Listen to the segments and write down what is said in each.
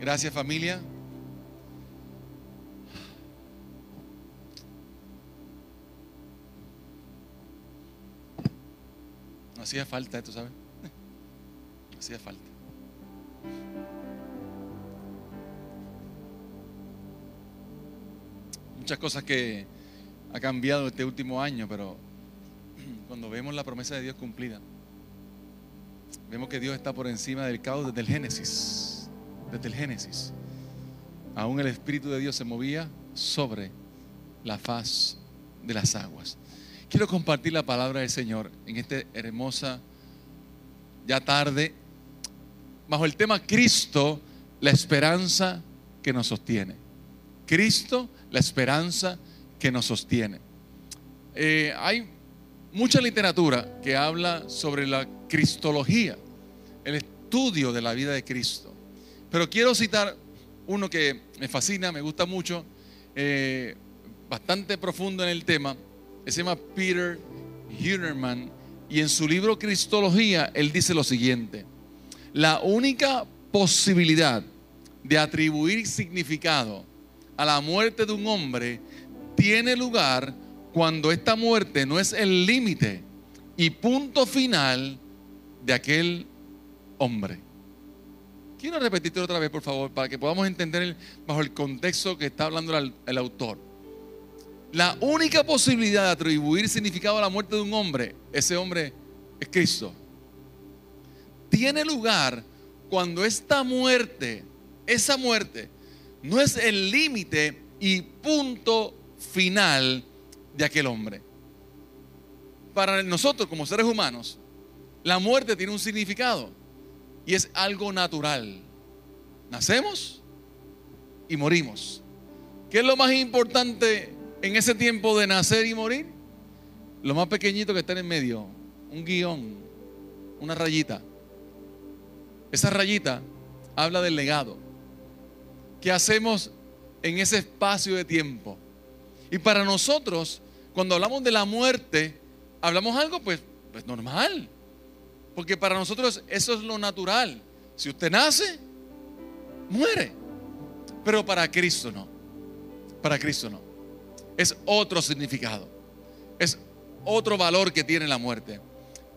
Gracias familia. No hacía falta esto, ¿sabes? No hacía falta. Muchas cosas que ha cambiado este último año, pero cuando vemos la promesa de Dios cumplida, vemos que Dios está por encima del caos desde el Génesis. Desde el Génesis. Aún el Espíritu de Dios se movía sobre la faz de las aguas. Quiero compartir la palabra del Señor en esta hermosa, ya tarde, bajo el tema Cristo, la esperanza que nos sostiene. Cristo, la esperanza que nos sostiene. Eh, hay mucha literatura que habla sobre la cristología, el estudio de la vida de Cristo. Pero quiero citar uno que me fascina, me gusta mucho, eh, bastante profundo en el tema. Se llama Peter Hunerman y en su libro Cristología él dice lo siguiente: La única posibilidad de atribuir significado a la muerte de un hombre tiene lugar cuando esta muerte no es el límite y punto final de aquel hombre. Quiero repetirte otra vez, por favor, para que podamos entender bajo el contexto que está hablando el, autor. La única posibilidad de atribuir significado a la muerte de un hombre, ese hombre es Cristo. Tiene lugar cuando esta muerte, esa muerte, no es el límite y punto final de aquel hombre. Para nosotros como seres humanos, la muerte tiene un significado y es algo natural. Nacemos y morimos. ¿Qué es lo más importante en ese tiempo de nacer y morir? Lo más pequeñito que está en medio, un guion, una rayita. Esa rayita habla del legado. ¿Qué hacemos en ese espacio de tiempo? Y para nosotros, cuando hablamos de la muerte, hablamos algo pues, pues normal. Porque para nosotros eso es lo natural. Si usted nace, muere. Pero para Cristo no. Para Cristo no. Es otro significado. Es otro valor que tiene la muerte.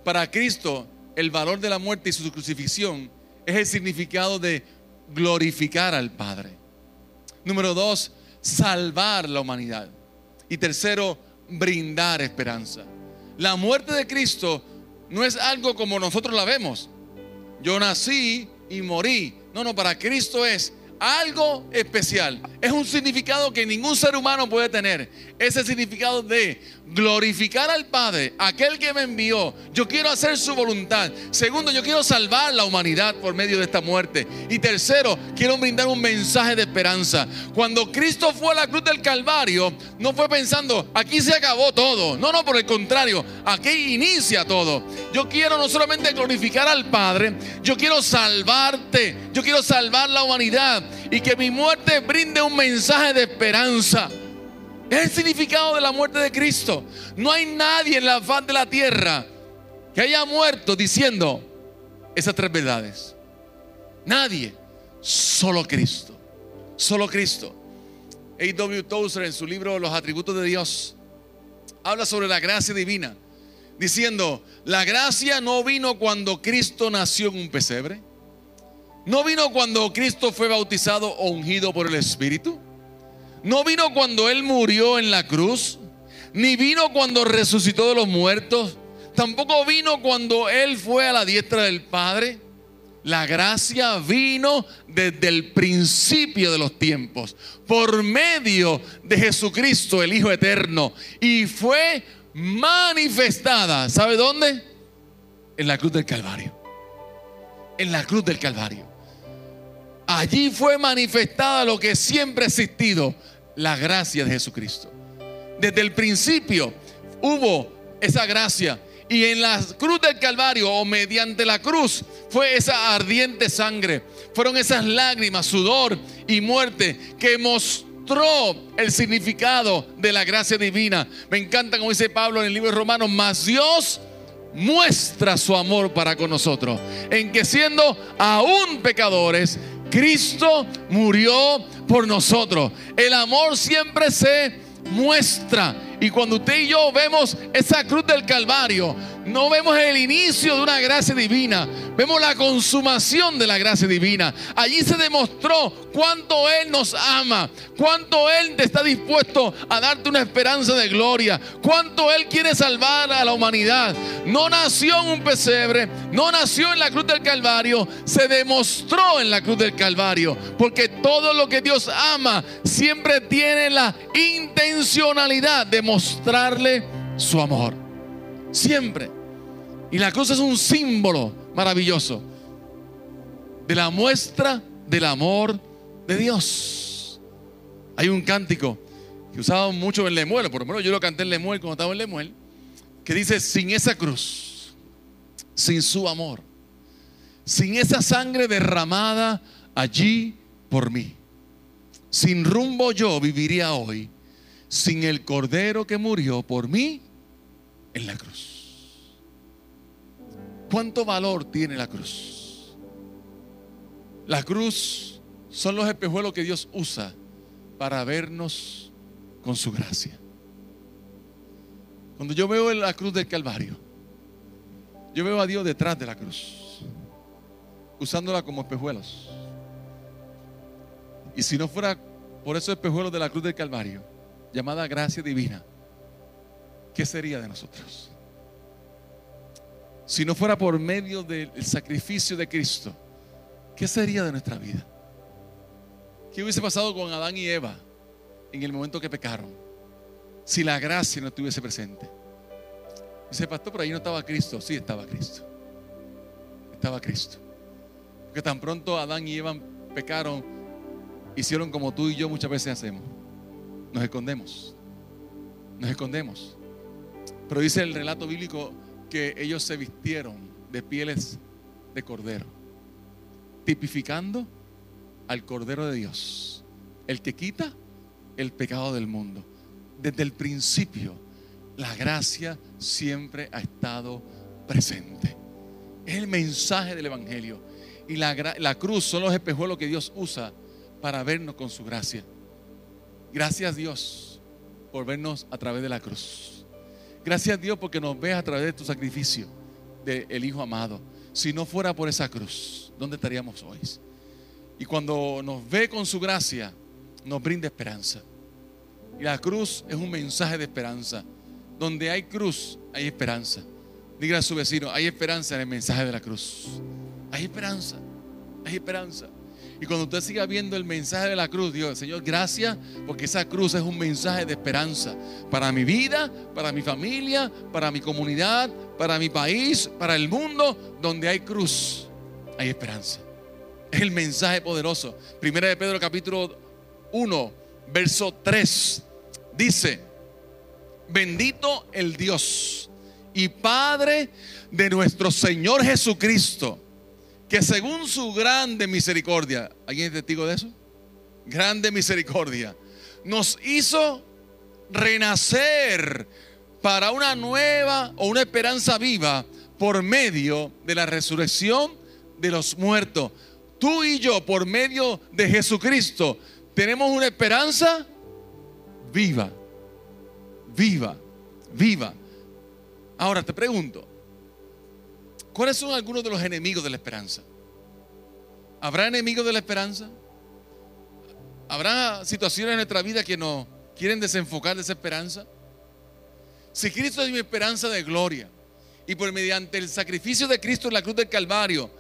Para Cristo, el valor de la muerte y su crucifixión es el significado de glorificar al Padre. Número dos, salvar la humanidad. Y tercero, brindar esperanza. La muerte de Cristo no es algo como nosotros la vemos. Yo nací y morí. No, no, para Cristo es algo especial. Es un significado que ningún ser humano puede tener. Ese significado de glorificar al Padre, aquel que me envió. Yo quiero hacer su voluntad. Segundo, yo quiero salvar la humanidad por medio de esta muerte. Y tercero, quiero brindar un mensaje de esperanza. Cuando Cristo fue a la cruz del Calvario, no fue pensando, aquí se acabó todo. No, no, por el contrario, aquí inicia todo. Yo quiero no solamente glorificar al Padre, yo quiero salvarte. Yo quiero salvar la humanidad y que mi muerte brinde un mensaje de esperanza. Es el significado de la muerte de Cristo. No hay nadie en la faz de la tierra que haya muerto diciendo esas tres verdades. Nadie, solo Cristo. Solo Cristo. A.W. Tozer en su libro Los atributos de Dios habla sobre la gracia divina, diciendo, la gracia no vino cuando Cristo nació en un pesebre ¿No vino cuando Cristo fue bautizado o ungido por el Espíritu? ¿No vino cuando Él murió en la cruz? Ni vino cuando resucitó de los muertos. Tampoco vino cuando Él fue a la diestra del Padre. La gracia vino desde el principio de los tiempos, por medio de Jesucristo, el Hijo Eterno, y fue manifestada. ¿Sabe dónde? En la cruz del Calvario. En la cruz del Calvario. Allí fue manifestada lo que siempre ha existido, la gracia de Jesucristo. Desde el principio hubo esa gracia. Y en la cruz del Calvario o mediante la cruz fue esa ardiente sangre. Fueron esas lágrimas, sudor y muerte que mostró el significado de la gracia divina. Me encanta como dice Pablo en el libro de Romanos, más Dios muestra su amor para con nosotros. En que siendo aún pecadores, Cristo murió por nosotros. El amor siempre se muestra. Y cuando usted y yo vemos esa cruz del Calvario, no vemos el inicio de una gracia divina, vemos la consumación de la gracia divina. Allí se demostró cuánto Él nos ama, cuánto Él está dispuesto a darte una esperanza de gloria, cuánto Él quiere salvar a la humanidad. No nació en un pesebre, no nació en la cruz del Calvario, se demostró en la cruz del Calvario, porque todo lo que Dios ama siempre tiene la intencionalidad de mostrarle su amor. Siempre. Y la cruz es un símbolo maravilloso de la muestra del amor de Dios. Hay un cántico que usaba mucho en Lemuel, por lo menos yo lo canté en Lemuel cuando estaba en Lemuel, que dice, sin esa cruz, sin su amor, sin esa sangre derramada allí por mí, sin rumbo yo viviría hoy, sin el cordero que murió por mí en la cruz. ¿Cuánto valor tiene la cruz? La cruz son los espejuelos que Dios usa para vernos con su gracia. Cuando yo veo la cruz del Calvario, yo veo a Dios detrás de la cruz, usándola como espejuelos. Y si no fuera por esos espejuelos de la cruz del Calvario, llamada gracia divina, ¿qué sería de nosotros? Si no fuera por medio del sacrificio de Cristo, ¿qué sería de nuestra vida? ¿Qué hubiese pasado con Adán y Eva en el momento que pecaron? Si la gracia no estuviese presente. Dice, pastor, por ahí no estaba Cristo. Sí, estaba Cristo. Estaba Cristo. Porque tan pronto Adán y Eva pecaron, hicieron como tú y yo muchas veces hacemos. Nos escondemos. Nos escondemos. Pero dice el relato bíblico que ellos se vistieron de pieles de cordero, tipificando al Cordero de Dios, el que quita el pecado del mundo. Desde el principio, la gracia siempre ha estado presente. Es el mensaje del Evangelio. Y la, la cruz son los espejuelos que Dios usa para vernos con su gracia. Gracias Dios por vernos a través de la cruz. Gracias a Dios porque nos ves a través de tu sacrificio del Hijo amado. Si no fuera por esa cruz, ¿dónde estaríamos hoy? Y cuando nos ve con su gracia, nos brinda esperanza. Y la cruz es un mensaje de esperanza. Donde hay cruz, hay esperanza. Diga a su vecino, hay esperanza en el mensaje de la cruz. Hay esperanza, hay esperanza. Y cuando usted siga viendo el mensaje de la cruz, Dios, Señor, gracias, porque esa cruz es un mensaje de esperanza para mi vida, para mi familia, para mi comunidad, para mi país, para el mundo, donde hay cruz, hay esperanza. Es el mensaje poderoso. Primera de Pedro capítulo 1, verso 3, dice, bendito el Dios y Padre de nuestro Señor Jesucristo que según su grande misericordia, ¿alguien es testigo de eso? Grande misericordia, nos hizo renacer para una nueva o una esperanza viva por medio de la resurrección de los muertos. Tú y yo, por medio de Jesucristo, tenemos una esperanza viva, viva, viva. Ahora te pregunto, ¿Cuáles son algunos de los enemigos de la esperanza? ¿Habrá enemigos de la esperanza? ¿Habrá situaciones en nuestra vida que nos quieren desenfocar de esa esperanza? Si Cristo es mi esperanza de gloria y por mediante el sacrificio de Cristo en la cruz del Calvario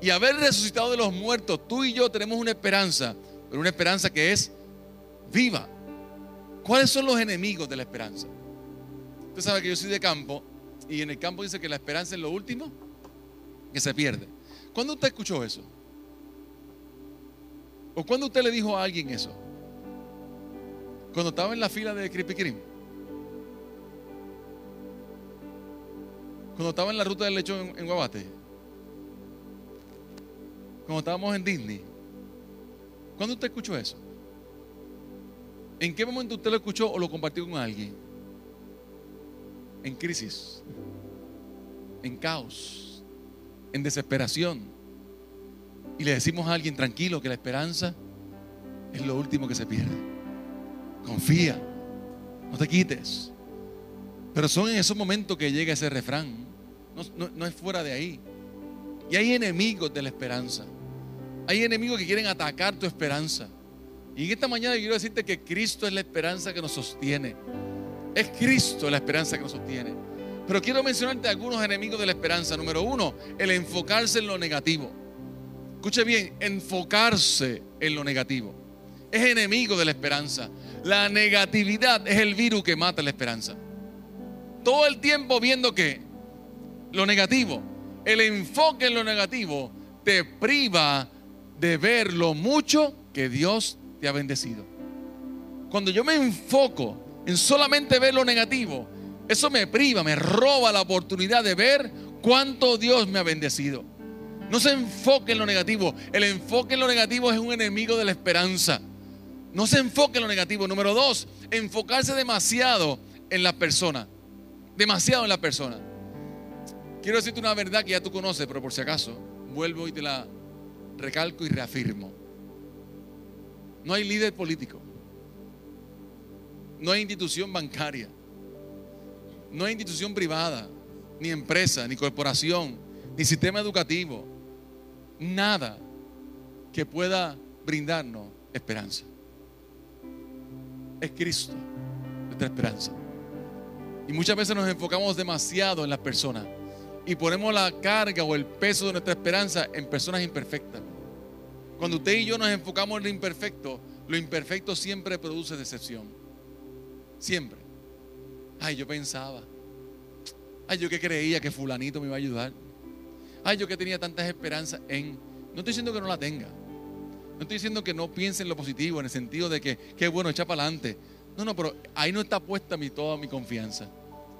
y haber resucitado de los muertos, tú y yo tenemos una esperanza, pero una esperanza que es viva. ¿Cuáles son los enemigos de la esperanza? Usted sabe que yo soy de campo y en el campo dice que la esperanza es lo último que se pierde. ¿Cuándo usted escuchó eso? ¿O cuándo usted le dijo a alguien eso? Cuando estaba en la fila de Krispy Kreme. Cuando estaba en la ruta del lechón en, Guabate. Cuando estábamos en Disney. ¿Cuándo usted escuchó eso? ¿En qué momento usted lo escuchó o lo compartió con alguien? En crisis. En caos en desesperación. y le decimos a alguien tranquilo que la esperanza es lo último que se pierde. Confía, no te quites. Pero son en esos momentos que llega ese refrán. No, es fuera de ahí. Y hay enemigos de la esperanza. Hay enemigos que quieren atacar tu esperanza. Y en esta mañana quiero decirte que Cristo es la esperanza que nos sostiene. Es Cristo la esperanza que nos sostiene. Pero quiero mencionarte algunos enemigos de la esperanza. Número uno, el enfocarse en lo negativo. Escuche bien, enfocarse en lo negativo. Es enemigo de la esperanza. La negatividad es el virus que mata la esperanza. Todo el tiempo viendo que lo negativo, el enfoque en lo negativo te priva de ver lo mucho que Dios te ha bendecido. Cuando yo me enfoco en solamente ver lo negativo, eso me priva, me roba la oportunidad de ver cuánto Dios me ha bendecido. No se enfoque en lo negativo. El enfoque en lo negativo es un enemigo de la esperanza. No se enfoque en lo negativo. Número dos, enfocarse demasiado en la persona. Demasiado en la persona. Quiero decirte una verdad que ya tú conoces, pero por si acaso, vuelvo y te la recalco y reafirmo. No hay líder político. No hay institución bancaria. No hay institución privada, ni empresa, ni corporación, ni sistema educativo. Nada que pueda brindarnos esperanza. Es Cristo nuestra esperanza. Y muchas veces nos enfocamos demasiado en las personas y ponemos la carga o el peso de nuestra esperanza en personas imperfectas. Cuando usted y yo nos enfocamos en lo imperfecto, lo imperfecto siempre produce decepción. Siempre. Ay, yo pensaba. Ay, yo que creía que fulanito me iba a ayudar. Ay, yo que tenía tantas esperanzas en... No estoy diciendo que no la tenga. No estoy diciendo que no piense en lo positivo, en el sentido de que, qué bueno, echa para adelante. No, no, pero ahí no está puesta mi, toda mi confianza.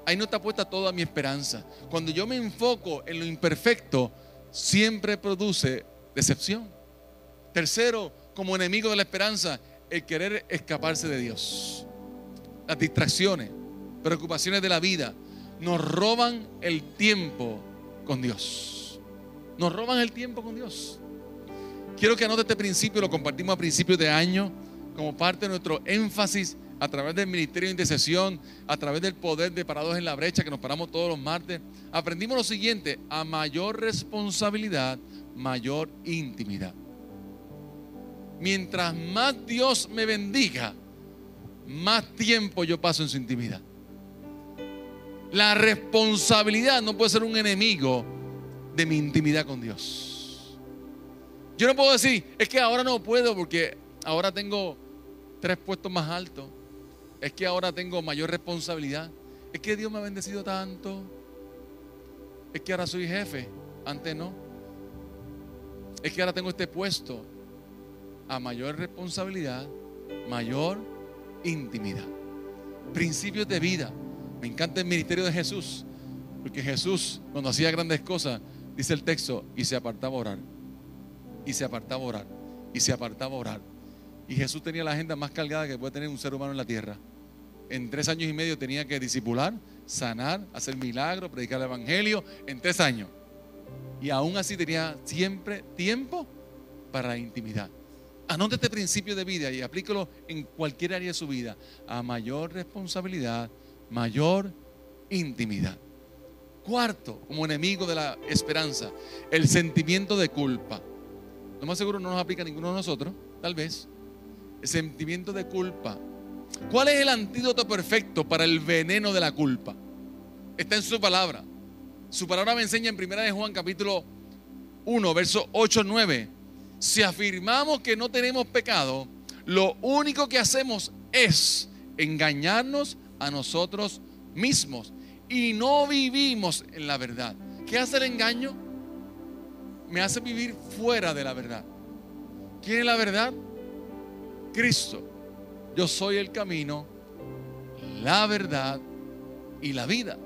Ahí no está puesta toda mi esperanza. Cuando yo me enfoco en lo imperfecto, siempre produce decepción. Tercero, como enemigo de la esperanza, el querer escaparse de Dios. Las distracciones, preocupaciones de la vida, nos roban el tiempo con Dios. Nos roban el tiempo con Dios. Quiero que anote este principio, lo compartimos a principios de año como parte de nuestro énfasis a través del ministerio de intercesión, a través del poder de parados en la brecha que nos paramos todos los martes. Aprendimos lo siguiente, a mayor responsabilidad, mayor intimidad mientras más Dios me bendiga, más tiempo yo paso en su intimidad. La responsabilidad no puede ser un enemigo de mi intimidad con Dios. Yo no puedo decir, es que ahora no puedo porque ahora tengo tres puestos más altos. Es que ahora tengo mayor responsabilidad. Es que Dios me ha bendecido tanto. Es que ahora soy jefe. Antes no. Es que ahora tengo este puesto a mayor responsabilidad, mayor intimidad. Principios de vida. Me encanta el ministerio de Jesús, porque Jesús, cuando hacía grandes cosas, dice el texto, y se apartaba a orar, y se apartaba a orar, y se apartaba a orar. Y Jesús tenía la agenda más cargada que puede tener un ser humano en la tierra. En tres años y medio tenía que discipular, sanar, hacer milagros, predicar el evangelio, en tres años. Y aún así tenía siempre tiempo para la intimidad. Anote este principio de vida y aplíquelo en cualquier área de su vida. A mayor responsabilidad, mayor intimidad. Cuarto, como enemigo de la esperanza, el sentimiento de culpa. Lo más seguro no nos aplica ninguno de nosotros, tal vez. El sentimiento de culpa. ¿Cuál es el antídoto perfecto para el veneno de la culpa? Está en su palabra. Su palabra me enseña en 1 de Juan capítulo 1, verso 8, 9 si afirmamos que no tenemos pecado, lo único que hacemos es engañarnos a nosotros mismos y no vivimos en la verdad. ¿Qué hace el engaño? Me hace vivir fuera de la verdad. ¿Quién es la verdad? Cristo. Yo soy el camino, la verdad y la vida.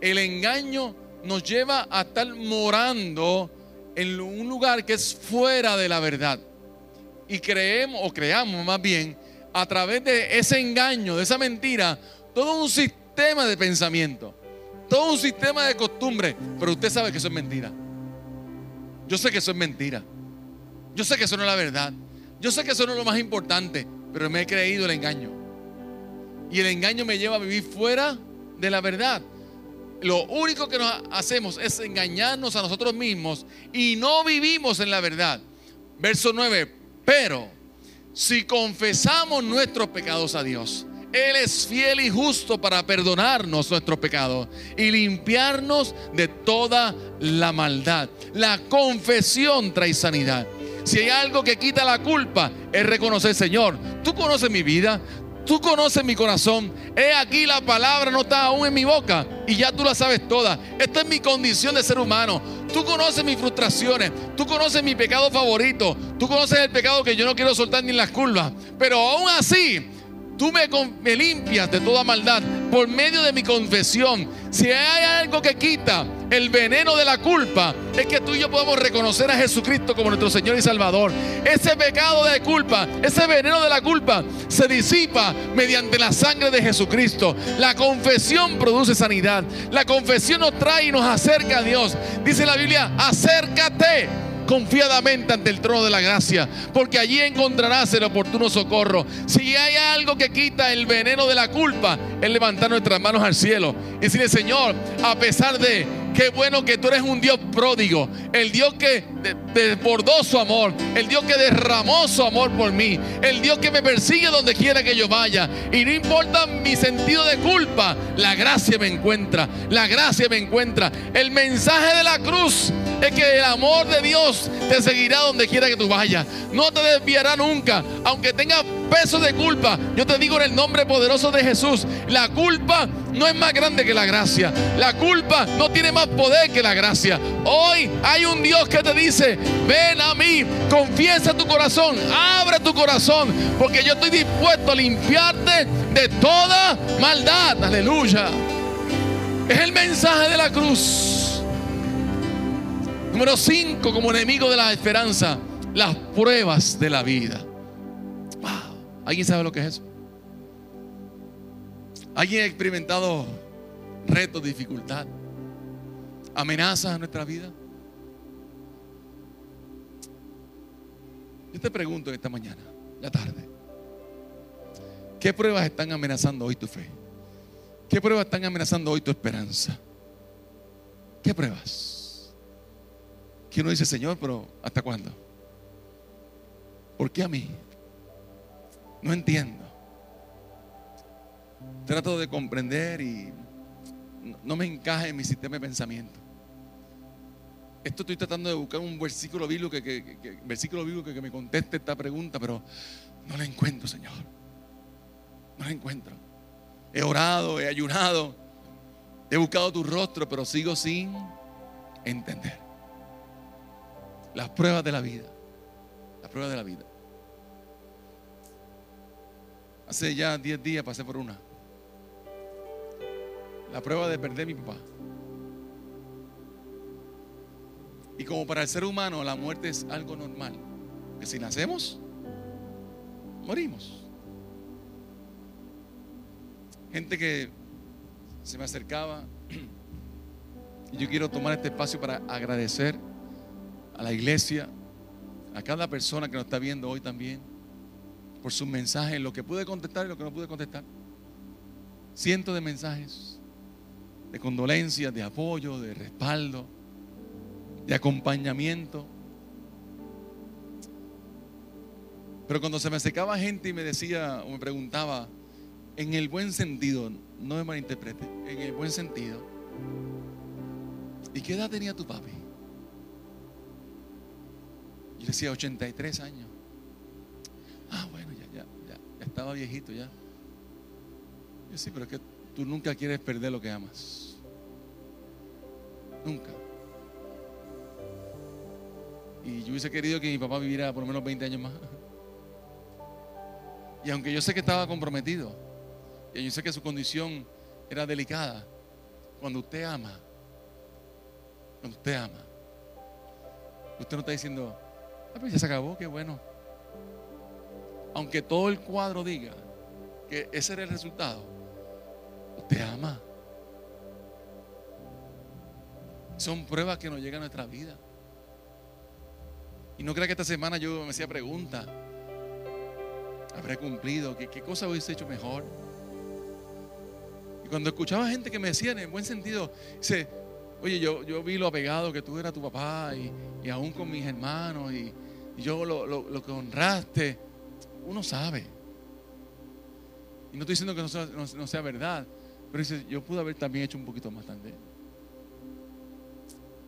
El engaño nos lleva a estar morando en un lugar que es fuera de la verdad. Y creemos, o creamos más bien, a través de ese engaño, de esa mentira, todo un sistema de pensamiento, todo un sistema de costumbre. Pero usted sabe que eso es mentira. Yo sé que eso es mentira. Yo sé que eso no es la verdad. Yo sé que eso no es lo más importante, pero me he creído el engaño. Y el engaño me lleva a vivir fuera de la verdad. Lo único que nos hacemos es engañarnos a nosotros mismos y no vivimos en la verdad. Verso 9, pero si confesamos nuestros pecados a Dios, Él es fiel y justo para perdonarnos nuestros pecados y limpiarnos de toda la maldad. La confesión trae sanidad. Si hay algo que quita la culpa, es reconocer, Señor, tú conoces mi vida, Tú conoces mi corazón. He aquí la palabra no está aún en mi boca y ya tú la sabes toda. Esta es mi condición de ser humano. Tú conoces mis frustraciones. Tú conoces mi pecado favorito. Tú conoces el pecado que yo no quiero soltar ni en las curvas. Pero aún así, tú me, limpias de toda maldad por medio de mi confesión. Si hay algo que quita el veneno de la culpa, es que tú y yo podamos reconocer a Jesucristo como nuestro Señor y Salvador. Ese pecado de culpa, ese veneno de la culpa se disipa mediante la sangre de Jesucristo. La confesión produce sanidad. La confesión nos trae y nos acerca a Dios. Dice la Biblia, acércate confiadamente ante el trono de la gracia, porque allí encontrarás el oportuno socorro. Si hay algo que quita el veneno de la culpa, es levantar nuestras manos al cielo y decirle, Señor, a pesar de Qué bueno que tú eres un Dios pródigo, el Dios que desbordó su amor, el Dios que derramó su amor por mí, el Dios que me persigue donde quiera que yo vaya. Y no importa mi sentido de culpa, la gracia me encuentra, la gracia me encuentra. El mensaje de la cruz es que el amor de Dios te seguirá donde quiera que tú vayas. No te desviará nunca, aunque tengas peso de culpa. Yo te digo en el nombre poderoso de Jesús, la culpa no es más grande que la gracia. La culpa no tiene más poder que la gracia. Hoy hay un Dios que te dice, ven a mí, confiesa tu corazón, abre tu corazón, porque yo estoy dispuesto a limpiarte de toda maldad. Aleluya. Es el mensaje de la cruz. Número 5, como enemigo de la esperanza, las pruebas de la vida. ¿Alguien sabe lo que es eso? ¿Alguien ha experimentado retos, dificultad, amenazas en nuestra vida? Yo te pregunto esta mañana, la tarde, ¿qué pruebas están amenazando hoy tu fe? ¿Qué pruebas están amenazando hoy tu esperanza? ¿Qué pruebas? Que uno dice, Señor, pero ¿hasta cuándo? ¿Por qué a mí? No entiendo. Trato de comprender y no me encaja en mi sistema de pensamiento. Esto estoy tratando de buscar un versículo bíblico que, versículo bíblico que me conteste esta pregunta, pero no la encuentro, Señor. No la encuentro. He orado, he ayunado, he buscado tu rostro, pero sigo sin entender. Las pruebas de la vida. Las pruebas de la vida. Hace ya 10 días pasé por una. La prueba de perder a mi papá. Y como para el ser humano la muerte es algo normal. Que si nacemos, morimos. Gente que se me acercaba. Y yo quiero tomar este espacio para agradecer a la iglesia, a cada persona que nos está viendo hoy también por sus mensajes, lo que pude contestar y lo que no pude contestar. Cientos de mensajes de condolencias, de apoyo, de respaldo, de acompañamiento. Pero cuando se me acercaba gente y me decía o me preguntaba, en el buen sentido, no me malinterprete, en el buen sentido, ¿y qué edad tenía tu papi? Yo decía 83 años. Ah, bueno estaba viejito ya. Yo sí, pero es que tú nunca quieres perder lo que amas. Nunca. Y yo hubiese querido que mi papá viviera por lo menos 20 años más. Y aunque yo sé que estaba comprometido, y yo sé que su condición era delicada, cuando usted ama, cuando usted ama, usted no está diciendo, ah, pues ya se acabó, qué bueno aunque todo el cuadro diga que ese era el resultado, usted ama. Son pruebas que nos llegan a nuestra vida. Y no crea que esta semana yo me hacía preguntas. ¿Habré cumplido? ¿Qué, qué cosa hubiese hecho mejor? Y cuando escuchaba gente que me decía en buen sentido, dice, oye, yo, yo vi lo apegado que tú eras tu papá y, aún con mis hermanos y, yo lo, lo, que honraste, uno sabe. Y no estoy diciendo que no no sea verdad, pero dice, yo pude haber también hecho un poquito más también.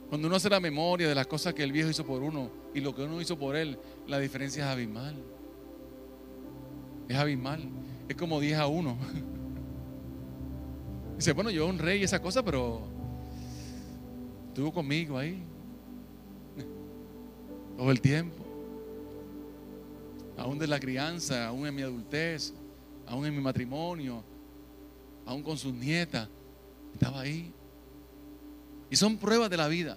Cuando uno hace la memoria de las cosas que el viejo hizo por uno y lo que uno hizo por él, la diferencia es abismal. Es abismal. Es como 10 a 1. Dice, bueno, yo honré y esa cosa, pero estuvo conmigo ahí. Todo el tiempo. Aún de la crianza, aún en mi adultez, aún en mi matrimonio, aún con sus nietas. Estaba ahí. Y son pruebas de la vida,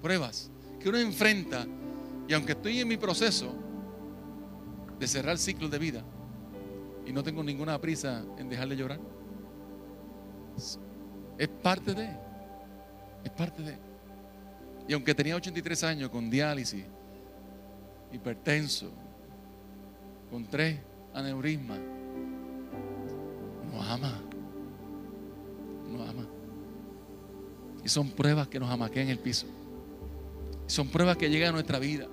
pruebas que uno enfrenta. Y aunque estoy en mi proceso de cerrar ciclos de vida y no tengo ninguna prisa en dejar de llorar, es parte de, es parte de. Y aunque tenía 83 años con diálisis, hipertenso, con tres aneurismas, no ama, no ama. Y son pruebas que nos amaquean el piso. Son pruebas que llegan a nuestra vida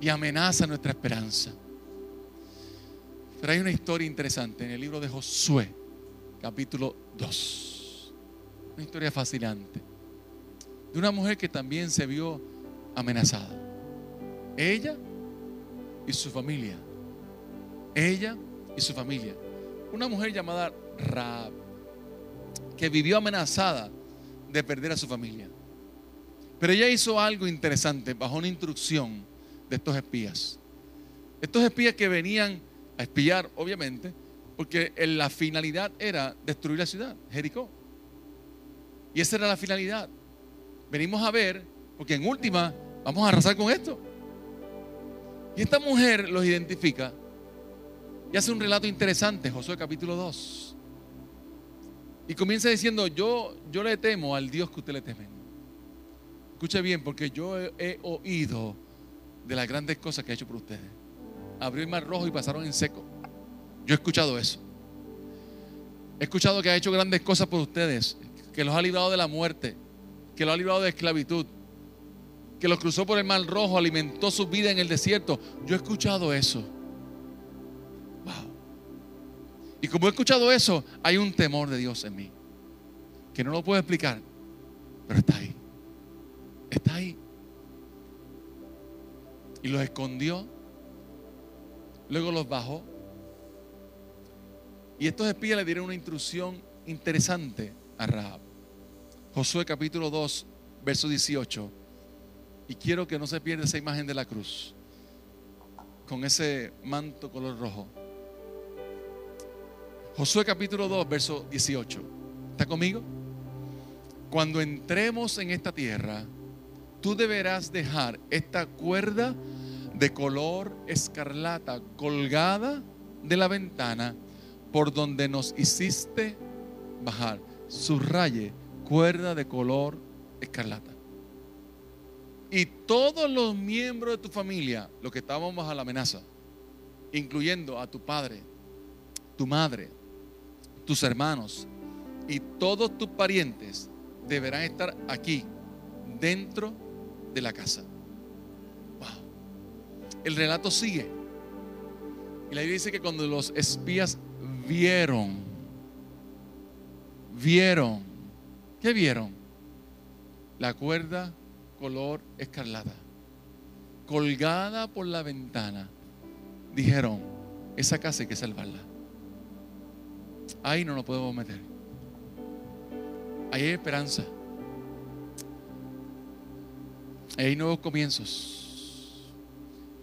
y amenazan nuestra esperanza. Pero hay una historia interesante en el libro de Josué, capítulo 2. Una historia fascinante. De una mujer que también se vio amenazada. Ella y su familia. Ella y su familia. Una mujer llamada Raab, que vivió amenazada de perder a su familia. Pero ella hizo algo interesante bajo una instrucción de estos espías. Estos espías que venían a espiar, obviamente, porque la finalidad era destruir la ciudad, Jericó. Y esa era la finalidad. Venimos a ver, porque en última vamos a arrasar con esto. Y esta mujer los identifica y hace un relato interesante, Josué capítulo 2. Y comienza diciendo, yo, yo le temo al Dios que usted le teme. Escuche bien, porque yo he, oído de las grandes cosas que ha hecho por ustedes. Abrió el mar rojo y pasaron en seco. Yo he escuchado eso. He escuchado que ha hecho grandes cosas por ustedes, que los ha librado de la muerte, que los ha librado de esclavitud, que los cruzó por el mar rojo, alimentó su vida en el desierto. Yo he escuchado eso. Y como he escuchado eso, hay un temor de Dios en mí. Que no lo puedo explicar, pero está ahí. Está ahí. Y los escondió. Luego los bajó. Y estos espías le dieron una instrucción interesante a Rahab. Josué capítulo 2, verso 18. Y quiero que no se pierda esa imagen de la cruz. Con ese manto color rojo. Josué capítulo 2, verso 18. ¿Está conmigo? Cuando entremos en esta tierra, tú deberás dejar esta cuerda de color escarlata colgada de la ventana por donde nos hiciste bajar. Subraye, cuerda de color escarlata. Y todos los miembros de tu familia, los que estábamos bajo la amenaza, incluyendo a tu padre, tu madre, tus hermanos y todos tus parientes deberán estar aquí, dentro de la casa. El relato sigue. Y la Biblia dice que cuando los espías vieron, vieron, ¿qué vieron? La cuerda color escarlata, colgada por la ventana. Dijeron, esa casa hay que salvarla. Ahí no nos podemos meter. Ahí hay esperanza. Ahí hay nuevos comienzos.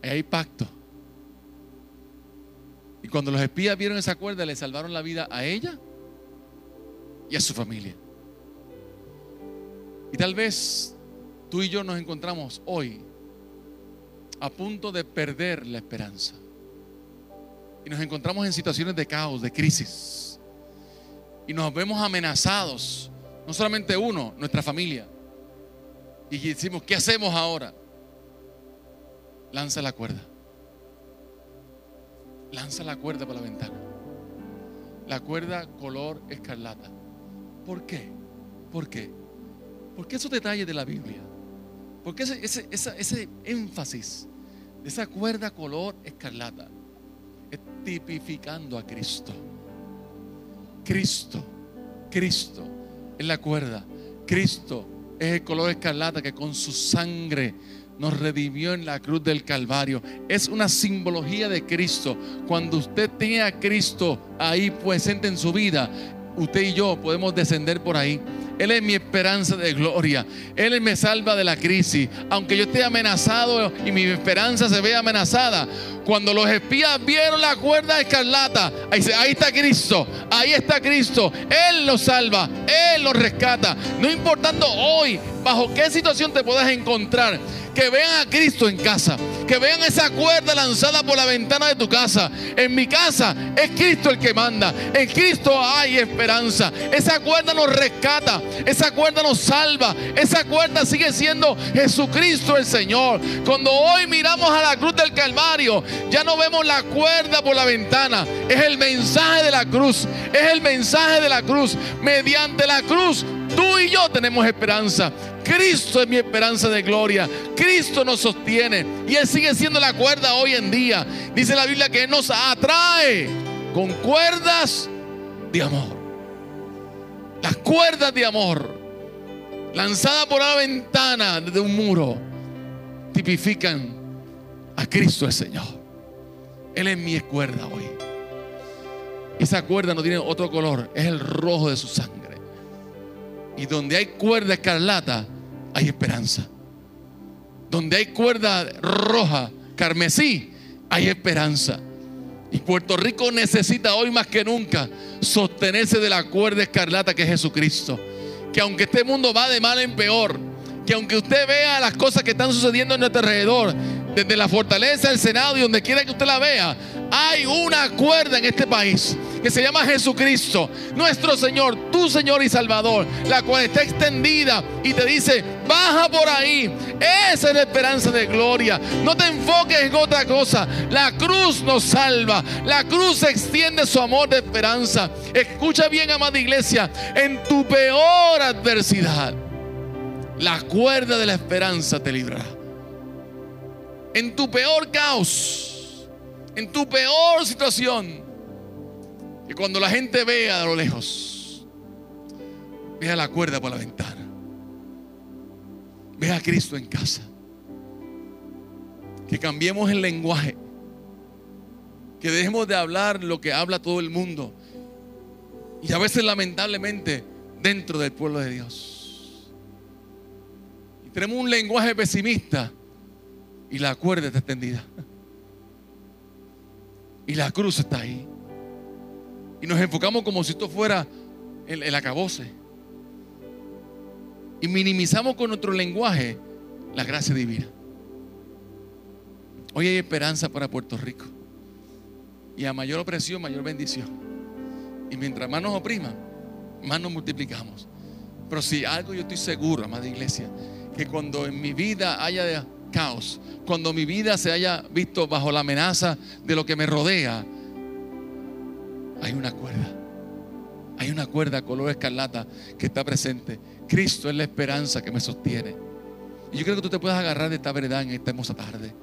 Ahí hay pacto. Y cuando los espías vieron esa cuerda, le salvaron la vida a ella y a su familia. Y tal vez tú y yo nos encontramos hoy a punto de perder la esperanza. Y nos encontramos en situaciones de caos, de crisis y nos vemos amenazados, no solamente uno, nuestra familia. Y decimos, ¿qué hacemos ahora? lanza la cuerda. Lanza la cuerda por la ventana. La cuerda color escarlata. ¿Por qué? ¿Por qué? ¿Por qué esos detalles de la Biblia? ¿Por qué ese, ese énfasis de esa cuerda color escarlata? Es tipificando a Cristo. Cristo, Cristo es la cuerda. Cristo es el color escarlata que con su sangre nos redimió en la cruz del Calvario. Es una simbología de Cristo. Cuando usted tiene a Cristo ahí presente en su vida, usted y yo podemos descender por ahí. Él es mi esperanza de gloria. Él me salva de la crisis. Aunque yo esté amenazado y mi esperanza se vea amenazada. Cuando los espías vieron la cuerda escarlata, ahí, ahí está Cristo. Ahí está Cristo. Él los salva. Él los rescata. No importando hoy bajo qué situación te puedas encontrar que vean a Cristo en casa, que vean esa cuerda lanzada por la ventana de tu casa. En mi casa es Cristo el que manda, en Cristo hay esperanza. Esa cuerda nos rescata, esa cuerda nos salva, esa cuerda sigue siendo Jesucristo el Señor. Cuando hoy miramos a la cruz del Calvario, ya no vemos la cuerda por la ventana, es el mensaje de la cruz, es el mensaje de la cruz. Mediante la cruz, tú y yo tenemos esperanza. Cristo es mi esperanza de gloria. Cristo nos sostiene. Y Él sigue siendo la cuerda hoy en día. Dice la Biblia que Él nos atrae con cuerdas de amor. Las cuerdas de amor lanzadas por la ventana de un muro tipifican a Cristo el Señor. Él es mi cuerda hoy. Esa cuerda no tiene otro color, es el rojo de su sangre. Y donde hay cuerda escarlata, hay esperanza. Donde hay cuerda roja, carmesí, hay esperanza. Y Puerto Rico necesita hoy más que nunca sostenerse de la cuerda escarlata que es Jesucristo. Que aunque este mundo va de mal en peor, que aunque usted vea las cosas que están sucediendo en nuestro alrededor, desde la fortaleza del Senado y donde quiera que usted la vea, hay una cuerda en este país que se llama Jesucristo, nuestro Señor, tu Señor y Salvador, la cual está extendida y te dice, baja por ahí. Esa es la esperanza de gloria. No te enfoques en otra cosa. La cruz nos salva. La cruz extiende su amor de esperanza. Escucha bien, amada iglesia, en tu peor adversidad, la cuerda de la esperanza te librará. En tu peor caos, en tu peor situación, que cuando la gente vea a lo lejos, vea la cuerda por la ventana, vea a Cristo en casa, que cambiemos el lenguaje, que dejemos de hablar lo que habla todo el mundo y a veces lamentablemente dentro del pueblo de Dios. Tenemos un lenguaje pesimista y la cuerda está extendida. Y la cruz está ahí. Y nos enfocamos como si esto fuera el, el acabose. Y minimizamos con nuestro lenguaje la gracia divina. Hoy hay esperanza para Puerto Rico. Y a mayor opresión, mayor bendición. Y mientras más nos opriman, más nos multiplicamos. Pero si algo yo estoy seguro, amada iglesia, que cuando en mi vida haya caos, cuando mi vida se haya visto bajo la amenaza de lo que me rodea, hay una cuerda. Hay una cuerda color escarlata que está presente. Cristo es la esperanza que me sostiene. Y yo creo que tú te puedes agarrar de esta verdad en esta hermosa tarde.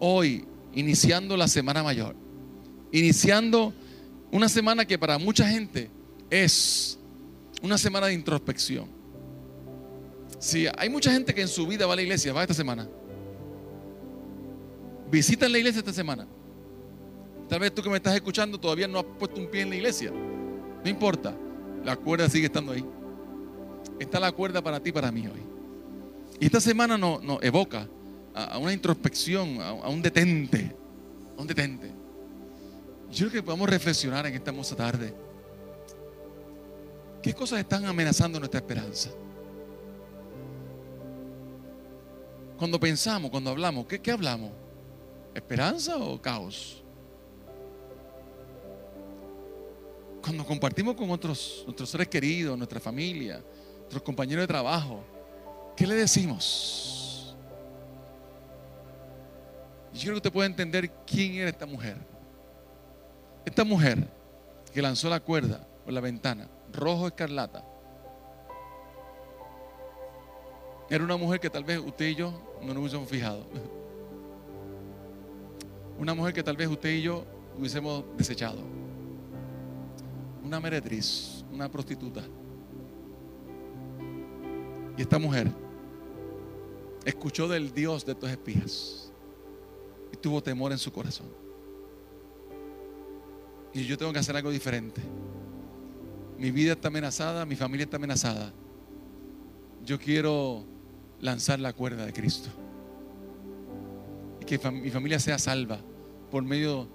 Hoy, iniciando la semana mayor, iniciando una semana que para mucha gente es una semana de introspección. Si hay mucha gente que en su vida va a la iglesia, va esta semana. Visitan la iglesia esta semana. Tal vez tú que me estás escuchando todavía no has puesto un pie en la iglesia. No importa, la cuerda sigue estando ahí. Está la cuerda para ti, para mí hoy. Y esta semana nos, evoca a, una introspección, a, un detente, a un detente. Yo creo que podemos reflexionar en esta hermosa tarde. ¿Qué cosas están amenazando nuestra esperanza? Cuando pensamos, cuando hablamos, ¿qué, qué hablamos? ¿Esperanza o caos? Cuando compartimos con otros, nuestros seres queridos, nuestra familia, nuestros compañeros de trabajo, ¿qué le decimos? quiero que usted pueda entender quién era esta mujer. Esta mujer que lanzó la cuerda por la ventana, rojo escarlata, era una mujer que tal vez usted y yo no nos hubiésemos fijado. Una mujer que tal vez usted y yo hubiésemos desechado. Una meretriz, una prostituta. Y esta mujer escuchó del Dios de estos espías y tuvo temor en su corazón. Y yo tengo que hacer algo diferente. Mi vida está amenazada, mi familia está amenazada. Yo quiero lanzar la cuerda de Cristo. Y que mi familia sea salva por medio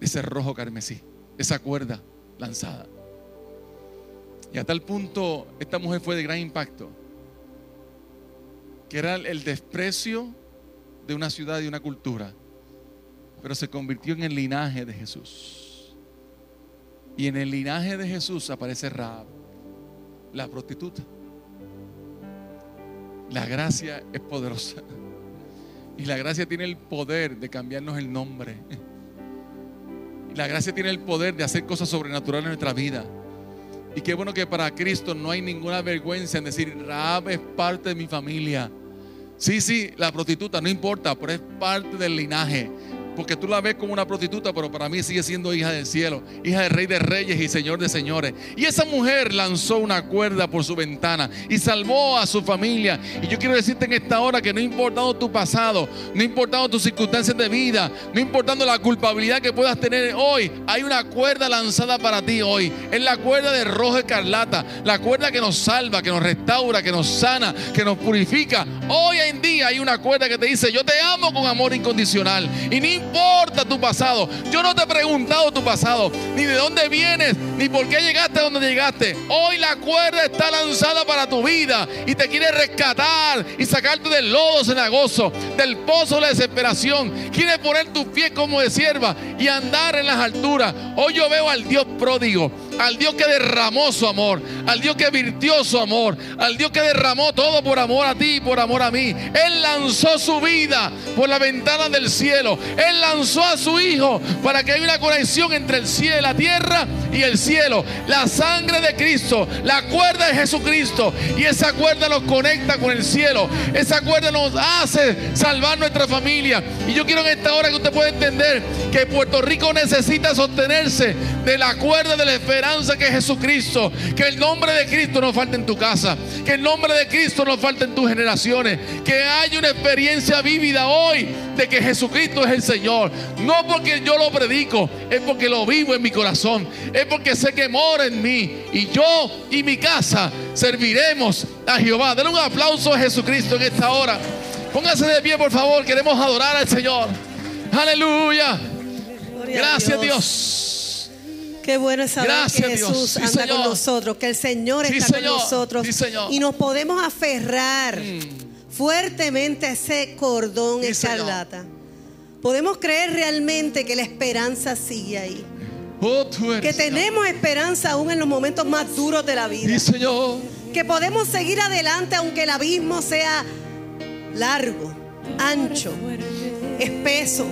de ese rojo carmesí, esa cuerda lanzada. Y a tal punto esta mujer fue de gran impacto, que era el desprecio de una ciudad y una cultura, pero se convirtió en el linaje de Jesús. Y en el linaje de Jesús aparece Raab, la prostituta. La gracia es poderosa. Y la gracia tiene el poder de cambiarnos el nombre. Y la gracia tiene el poder de hacer cosas sobrenaturales en nuestra vida. Y qué bueno que para Cristo no hay ninguna vergüenza en decir, Raab es parte de mi familia. Sí, sí, la prostituta, no importa, pero es parte del linaje porque tú la ves como una prostituta, pero para mí sigue siendo hija del cielo, hija del rey de reyes y señor de señores. Y esa mujer lanzó una cuerda por su ventana y salvó a su familia. Y yo quiero decirte en esta hora que no importando tu pasado, no importando tus circunstancias de vida, no importando la culpabilidad que puedas tener hoy, hay una cuerda lanzada para ti hoy. Es la cuerda de rojo escarlata, la cuerda que nos salva, que nos restaura, que nos sana, que nos purifica. Hoy en día hay una cuerda que te dice, yo te amo con amor incondicional. Y ni importa tu pasado. Yo no te he preguntado tu pasado, ni de dónde vienes, ni por qué llegaste a donde llegaste. Hoy la cuerda está lanzada para tu vida y te quiere rescatar y sacarte del lodo cenagoso, del pozo de la desesperación. Quiere poner tus pies como de sierva y andar en las alturas. Hoy yo veo al Dios pródigo al Dios que derramó su amor, al Dios que virtió su amor, al Dios que derramó todo por amor a ti y por amor a mí. Él lanzó su vida por la ventana del cielo. Él lanzó a su Hijo para que haya una conexión entre el cielo, la tierra y el cielo. La sangre de Cristo, la cuerda de Jesucristo. Y esa cuerda nos conecta con el cielo. Esa cuerda nos hace salvar nuestra familia. Y yo quiero en esta hora que usted pueda entender que Puerto Rico necesita sostenerse de la cuerda de la esperanza que es Jesucristo. Que el nombre de Cristo no falte en tu casa. Que el nombre de Cristo no falte en tus generaciones. Que haya una experiencia vívida hoy de que Jesucristo es el Señor. No porque yo lo predico, es porque lo vivo en mi corazón. Es porque sé que mora en mí. Y yo y mi casa serviremos a Jehová. Denle un aplauso a Jesucristo en esta hora. Póngase de pie, por favor. Queremos adorar al Señor. Aleluya. Gracias, Dios. Qué bueno es saber que Jesús anda con nosotros, que el Señor está con nosotros y nos podemos aferrar mm. fuertemente a ese cordón escarlata. Podemos creer realmente que la esperanza sigue ahí. Oh, que tenemos esperanza aún en los momentos más duros de la vida. Que podemos seguir adelante aunque el abismo sea largo, ancho, espeso.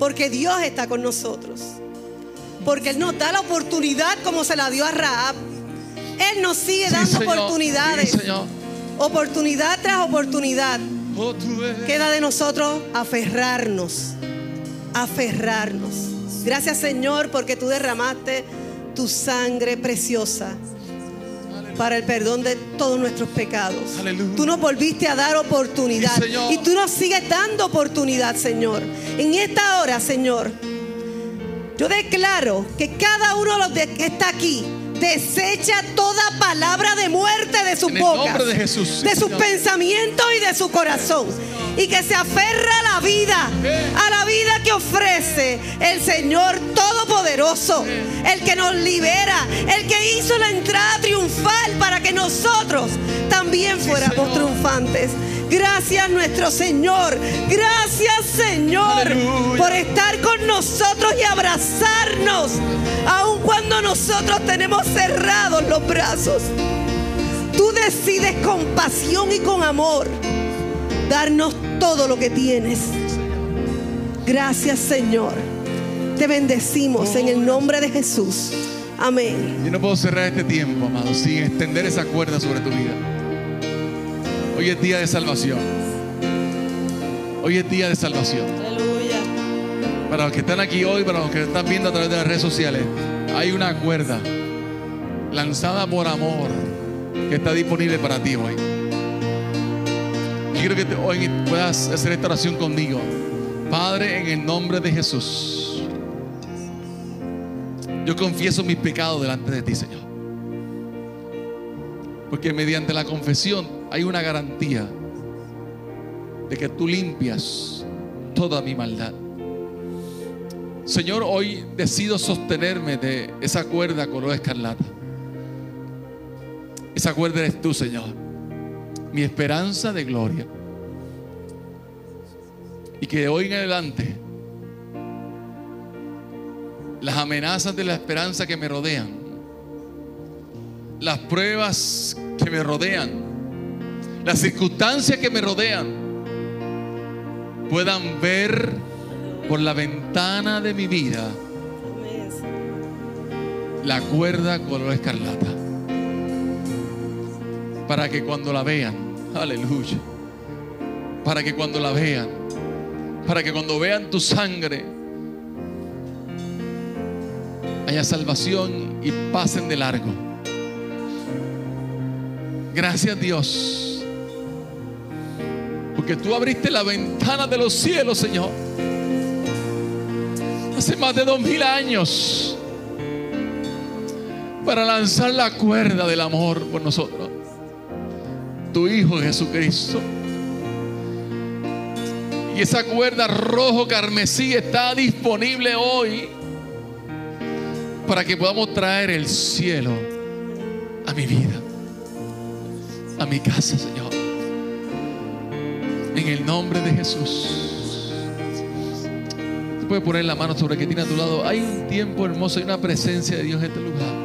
Porque Dios está con nosotros. Porque Él nos da la oportunidad como se la dio a Raab. Él nos sigue dando oportunidades. oportunidad tras oportunidad. Queda de nosotros aferrarnos. Aferrarnos. Gracias Señor porque tú derramaste tu sangre preciosa para el perdón de todos nuestros pecados. Tú nos volviste a dar oportunidad. y tú nos sigues dando oportunidad, Señor. En esta hora, Señor. Yo declaro que cada uno de los que está aquí desecha toda palabra de muerte de sus bocas, de, Jesús, de sus pensamientos y de su corazón. Y que se aferra a la vida, a la vida que ofrece el Señor Todopoderoso, el que nos libera, el que hizo la entrada triunfal para que nosotros también fuéramos triunfantes. Gracias nuestro Señor. Gracias Señor por estar con nosotros y abrazarnos. Aun cuando nosotros tenemos cerrados los brazos. Tú decides con pasión y con amor darnos todo lo que tienes. Gracias Señor. Te bendecimos en el nombre de Jesús. Amén. Yo no puedo cerrar este tiempo, amado, sin extender esa cuerda sobre tu vida. Hoy es día de salvación. Hoy es día de salvación. Aleluya. Para los que están aquí hoy, para los que están viendo a través de las redes sociales, hay una cuerda lanzada por amor que está disponible para ti hoy. Quiero que hoy puedas hacer esta oración conmigo. Padre, en el nombre de Jesús, yo confieso mis pecados delante de ti, Señor. Porque mediante la confesión hay una garantía de que tú limpias toda mi maldad. Señor, hoy decido sostenerme de esa cuerda color escarlata. Esa cuerda eres tú, Señor. Mi esperanza de gloria. Y que de hoy en adelante las amenazas de la esperanza que me rodean, las pruebas que me rodean, las circunstancias que me rodean puedan ver por la ventana de mi vida la cuerda color escarlata. Para que cuando la vean, aleluya, para que cuando la vean, para que cuando vean tu sangre, haya salvación y pasen de largo. Gracias Dios porque tú abriste la ventana de los cielos, Señor. Hace más de dos mil años. Para lanzar la cuerda del amor por nosotros. Tu Hijo Jesucristo. Y esa cuerda rojo carmesí está disponible hoy para que podamos traer el cielo a mi vida, a mi casa, Señor. En el nombre de Jesús. Tú puedes poner la mano sobre que tiene a tu lado. Hay un tiempo hermoso, hay una presencia de Dios en este lugar.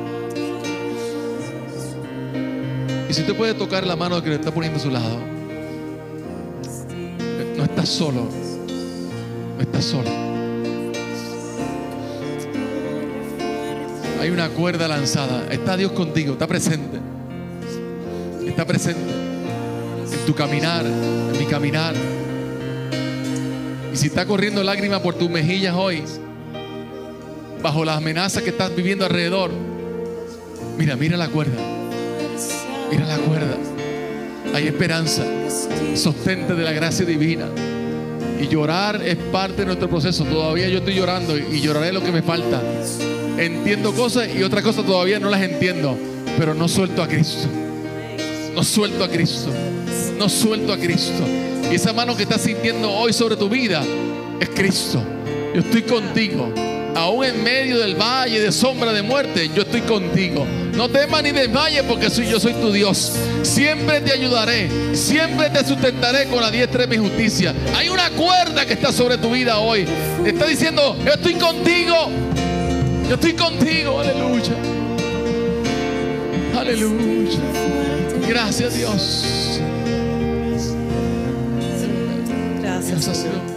Si usted puede tocar la mano que le está poniendo a su lado, no estás solo. No estás solo. Hay una cuerda lanzada. Está Dios contigo, está presente. Está presente en tu caminar, en mi caminar. Y si está corriendo lágrimas por tus mejillas hoy, bajo las amenazas que estás viviendo alrededor, mira, mira la cuerda. Mira la cuerda. Hay esperanza. Sostente de la gracia divina. Y llorar es parte de nuestro proceso. Todavía yo estoy llorando y lloraré lo que me falta. Entiendo cosas y otras cosas todavía no las entiendo. Pero no suelto a Cristo. No suelto a Cristo no suelto a Cristo. Y esa mano que estás sintiendo hoy sobre tu vida es Cristo. Yo estoy contigo. Aún en medio del valle de sombra de muerte, yo estoy contigo. No temas ni desmayes porque soy, yo soy tu Dios. Siempre te ayudaré. Siempre te sustentaré con la diestra de mi justicia. Hay una cuerda que está sobre tu vida hoy. Está diciendo, yo estoy contigo. Yo estoy contigo. Aleluya. Aleluya. Gracias Dios. Gracias, Señor.